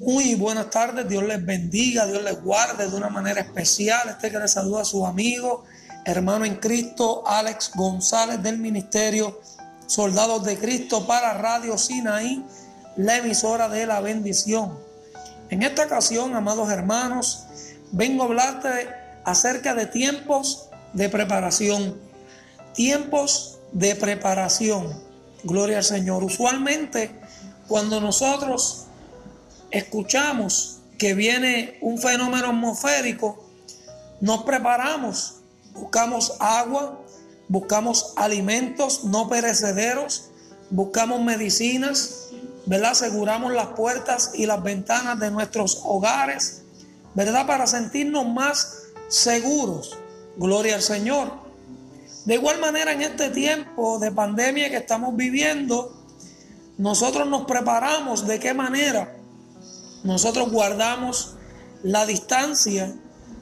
Muy buenas tardes, Dios les bendiga, Dios les guarde de una manera especial. Este que les saluda a su amigo, hermano en Cristo, Alex González del Ministerio Soldados de Cristo para Radio Sinaí, la emisora de la bendición. En esta ocasión, amados hermanos, vengo a hablarte acerca de tiempos de preparación. Tiempos de preparación. Gloria al Señor. Usualmente, cuando nosotros escuchamos que viene un fenómeno atmosférico, nos preparamos, buscamos agua, buscamos alimentos no perecederos, buscamos medicinas, ¿verdad? Aseguramos las puertas y las ventanas de nuestros hogares, ¿verdad? Para sentirnos más seguros. Gloria al Señor. De igual manera, en este tiempo de pandemia que estamos viviendo, nosotros nos preparamos de qué manera nosotros guardamos la distancia,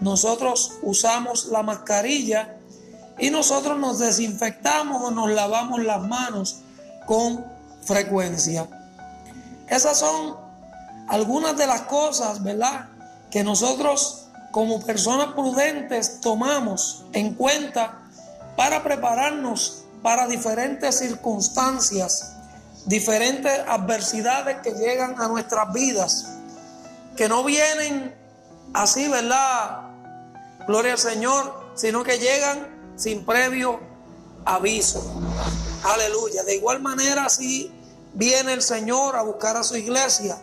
nosotros usamos la mascarilla y nosotros nos desinfectamos o nos lavamos las manos con frecuencia. Esas son algunas de las cosas, ¿verdad? Que nosotros como personas prudentes tomamos en cuenta para prepararnos para diferentes circunstancias, diferentes adversidades que llegan a nuestras vidas que no vienen así, ¿verdad? Gloria al Señor, sino que llegan sin previo aviso. Aleluya. De igual manera, así viene el Señor a buscar a su iglesia.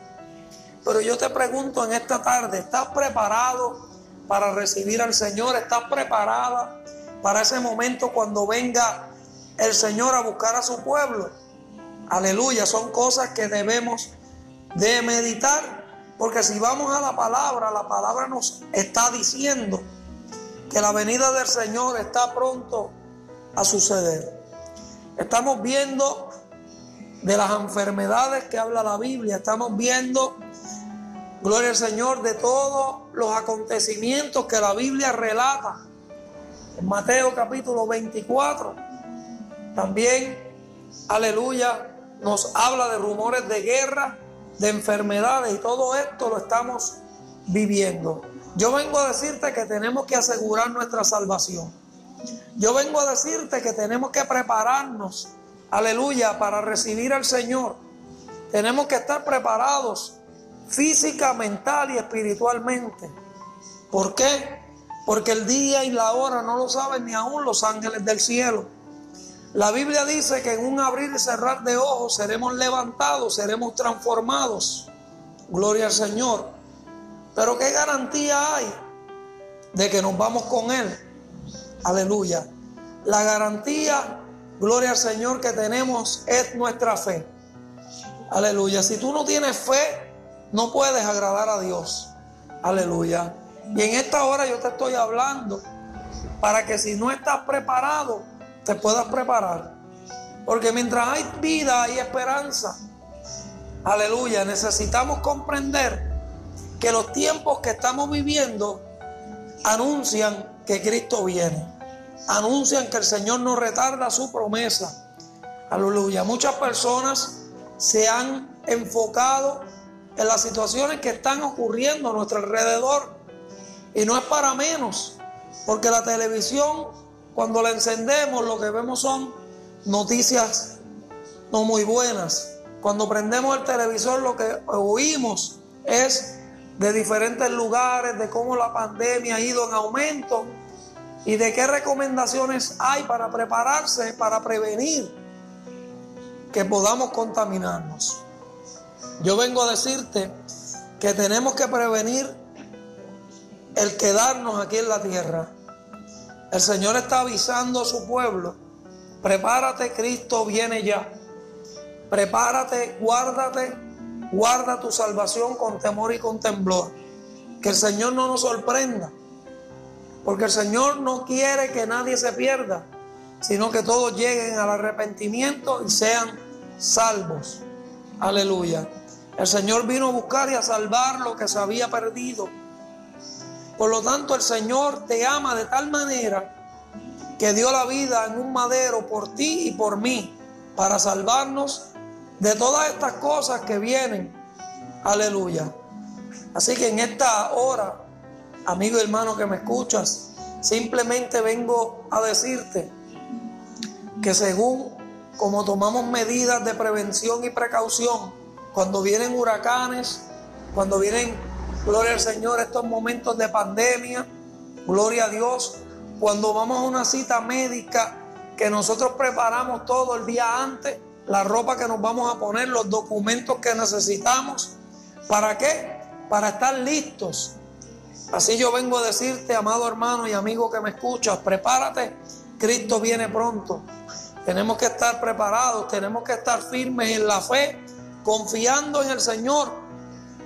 Pero yo te pregunto en esta tarde, ¿estás preparado para recibir al Señor? ¿Estás preparada para ese momento cuando venga el Señor a buscar a su pueblo? Aleluya, son cosas que debemos de meditar porque si vamos a la palabra, la palabra nos está diciendo que la venida del Señor está pronto a suceder. Estamos viendo de las enfermedades que habla la Biblia, estamos viendo, gloria al Señor, de todos los acontecimientos que la Biblia relata. En Mateo capítulo 24, también, aleluya, nos habla de rumores de guerra de enfermedades y todo esto lo estamos viviendo. Yo vengo a decirte que tenemos que asegurar nuestra salvación. Yo vengo a decirte que tenemos que prepararnos, aleluya, para recibir al Señor. Tenemos que estar preparados física, mental y espiritualmente. ¿Por qué? Porque el día y la hora no lo saben ni aún los ángeles del cielo. La Biblia dice que en un abrir y cerrar de ojos seremos levantados, seremos transformados. Gloria al Señor. Pero ¿qué garantía hay de que nos vamos con Él? Aleluya. La garantía, gloria al Señor, que tenemos es nuestra fe. Aleluya. Si tú no tienes fe, no puedes agradar a Dios. Aleluya. Y en esta hora yo te estoy hablando para que si no estás preparado, te puedas preparar. Porque mientras hay vida, hay esperanza. Aleluya. Necesitamos comprender que los tiempos que estamos viviendo anuncian que Cristo viene. Anuncian que el Señor no retarda su promesa. Aleluya. Muchas personas se han enfocado en las situaciones que están ocurriendo a nuestro alrededor. Y no es para menos, porque la televisión cuando la encendemos lo que vemos son noticias no muy buenas. Cuando prendemos el televisor lo que oímos es de diferentes lugares, de cómo la pandemia ha ido en aumento y de qué recomendaciones hay para prepararse, para prevenir que podamos contaminarnos. Yo vengo a decirte que tenemos que prevenir el quedarnos aquí en la tierra. El Señor está avisando a su pueblo, prepárate, Cristo viene ya. Prepárate, guárdate, guarda tu salvación con temor y con temblor. Que el Señor no nos sorprenda, porque el Señor no quiere que nadie se pierda, sino que todos lleguen al arrepentimiento y sean salvos. Aleluya. El Señor vino a buscar y a salvar lo que se había perdido. Por lo tanto, el Señor te ama de tal manera que dio la vida en un madero por ti y por mí para salvarnos de todas estas cosas que vienen. Aleluya. Así que en esta hora, amigo y hermano que me escuchas, simplemente vengo a decirte que según como tomamos medidas de prevención y precaución, cuando vienen huracanes, cuando vienen, gloria al Señor, estos momentos de pandemia, gloria a Dios, cuando vamos a una cita médica que nosotros preparamos todo el día antes, la ropa que nos vamos a poner, los documentos que necesitamos, ¿para qué? Para estar listos. Así yo vengo a decirte, amado hermano y amigo que me escuchas, prepárate, Cristo viene pronto. Tenemos que estar preparados, tenemos que estar firmes en la fe, confiando en el Señor,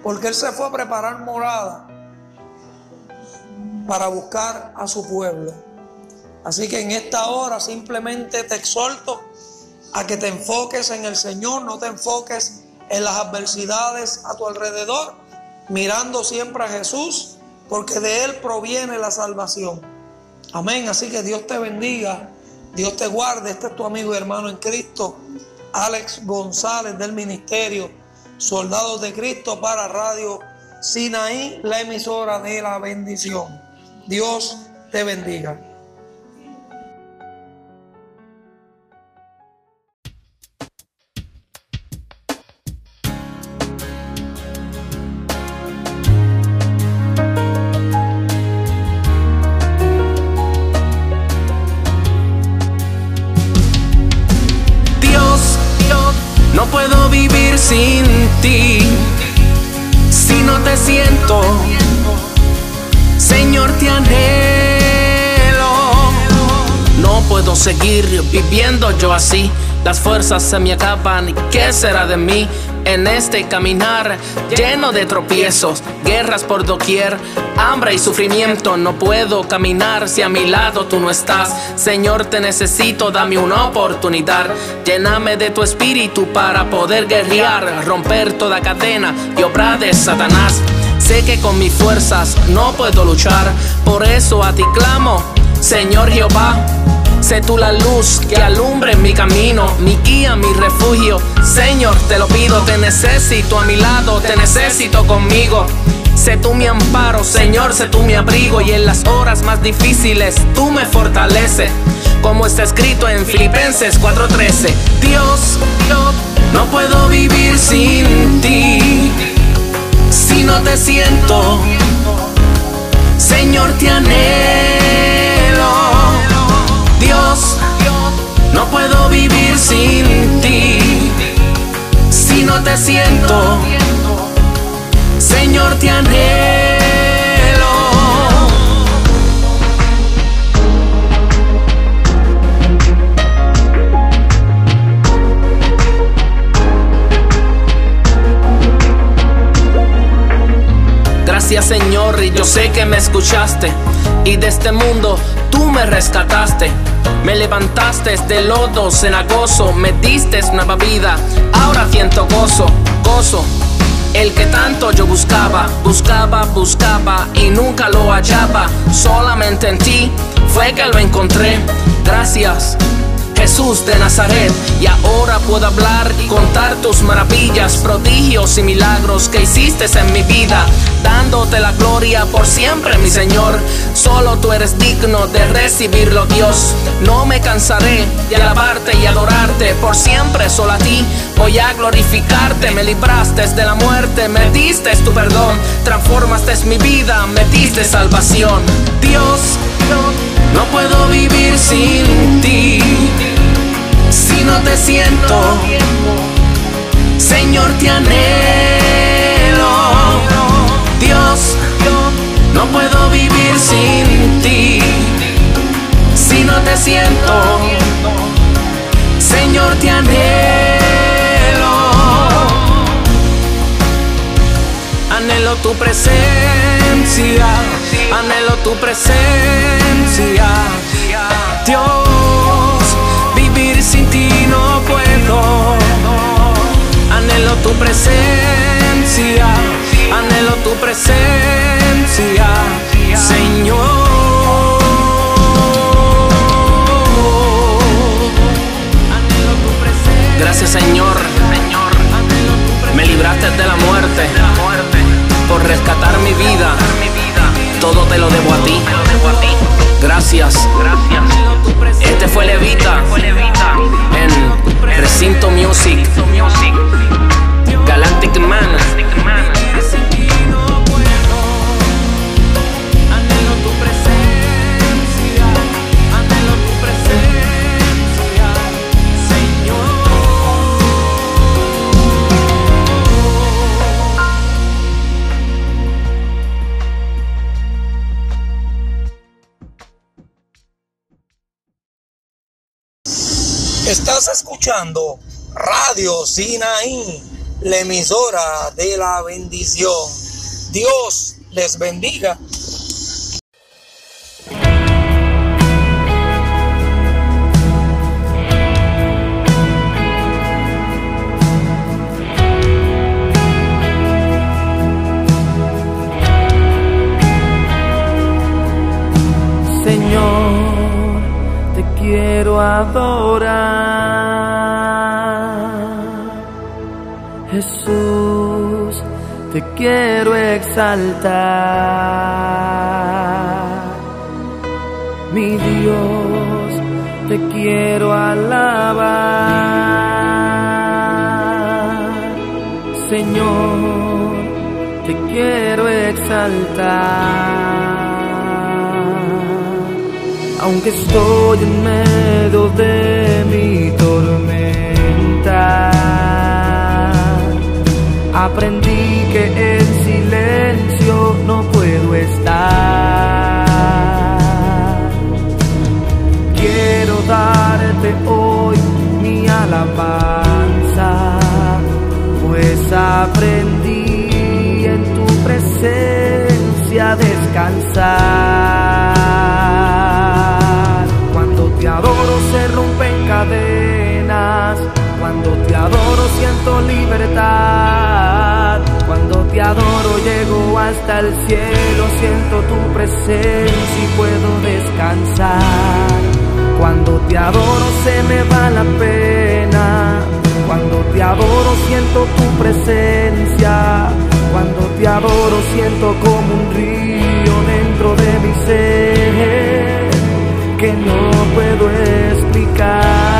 porque Él se fue a preparar morada para buscar a su pueblo. Así que en esta hora simplemente te exhorto a que te enfoques en el Señor, no te enfoques en las adversidades a tu alrededor, mirando siempre a Jesús, porque de Él proviene la salvación. Amén. Así que Dios te bendiga Dios te guarde. Este es tu amigo y hermano en Cristo, Alex González del Ministerio Soldados de Cristo para Radio Sinaí, la emisora de la bendición. Dios te bendiga. Seguir viviendo yo así. Las fuerzas se me acaban qué será de mí en este caminar lleno de tropiezos, guerras por doquier, hambre y sufrimiento. No puedo caminar si a mi lado tú no estás. Señor, te necesito, dame una oportunidad. Lléname de tu espíritu para poder guerrear, romper toda cadena y obra de Satanás. Sé que con mis fuerzas no puedo luchar, por eso a ti clamo, Señor Jehová. Sé tú la luz que alumbre mi camino, mi guía, mi refugio. Señor, te lo pido, te necesito a mi lado, te necesito conmigo. Sé tú mi amparo, Señor, sé tú mi abrigo y en las horas más difíciles tú me fortaleces. Como está escrito en Filipenses 4:13, Dios, Dios, no puedo vivir sin ti. Si no te siento, Señor, te anhelo. No puedo vivir sin ti. Si no te siento, Señor, te anhelo. Gracias Señor, y yo sé que me escuchaste y de este mundo tú me rescataste. Me levantaste de lodo cenagoso, me diste nueva vida, ahora siento gozo, gozo. El que tanto yo buscaba, buscaba, buscaba y nunca lo hallaba. Solamente en ti fue que lo encontré. Gracias De Nazaret. Y ahora puedo hablar y contar tus maravillas, prodigios y milagros que hiciste en mi vida, dándote la gloria por siempre, mi Señor. Solo tú eres digno de recibirlo, Dios. No me cansaré de alabarte y adorarte por siempre, solo a ti. Voy a glorificarte, me libraste de la muerte, me diste tu perdón, transformaste mi vida, me diste salvación. Dios, no puedo vivir sin ti si no te siento. Señor, te anhelo. Dios, no puedo vivir sin ti. Si no te siento. Señor, te anhelo. Anhelo tu presencia. Anhelo tu presencia. Dios presencia, anhelo tu presencia, Señor. Gracias Señor, me libraste de la muerte, por rescatar te lo debo a ti. Gracias. Este fue Levita en Recinto Music. Estás escuchando Radio Sinaí, la emisora de la bendición. Dios les bendiga. Señor, te quiero adorar. Jesús, te quiero exaltar. Mi Dios, te quiero alabar. Señor, te quiero exaltar. Aunque estoy en medio de mi tormenta, aprendí que en silencio no puedo estar. Quiero darte hoy mi alabanza, pues aprendí en tu presencia a descansar. Cuando te adoro se rompen cadenas, cuando te adoro siento libertad, cuando te adoro llego hasta el cielo, siento tu presencia y puedo descansar. Cuando te adoro se me va la pena, cuando te adoro siento tu presencia, cuando te adoro siento como un río dentro de mi ser que no puedo explicar.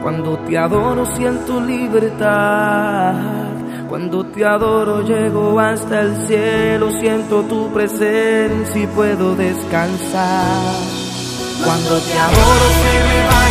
Cuando te adoro siento libertad. Cuando te adoro llego hasta el cielo, siento tu presencia y puedo descansar. Cuando te adoro se me va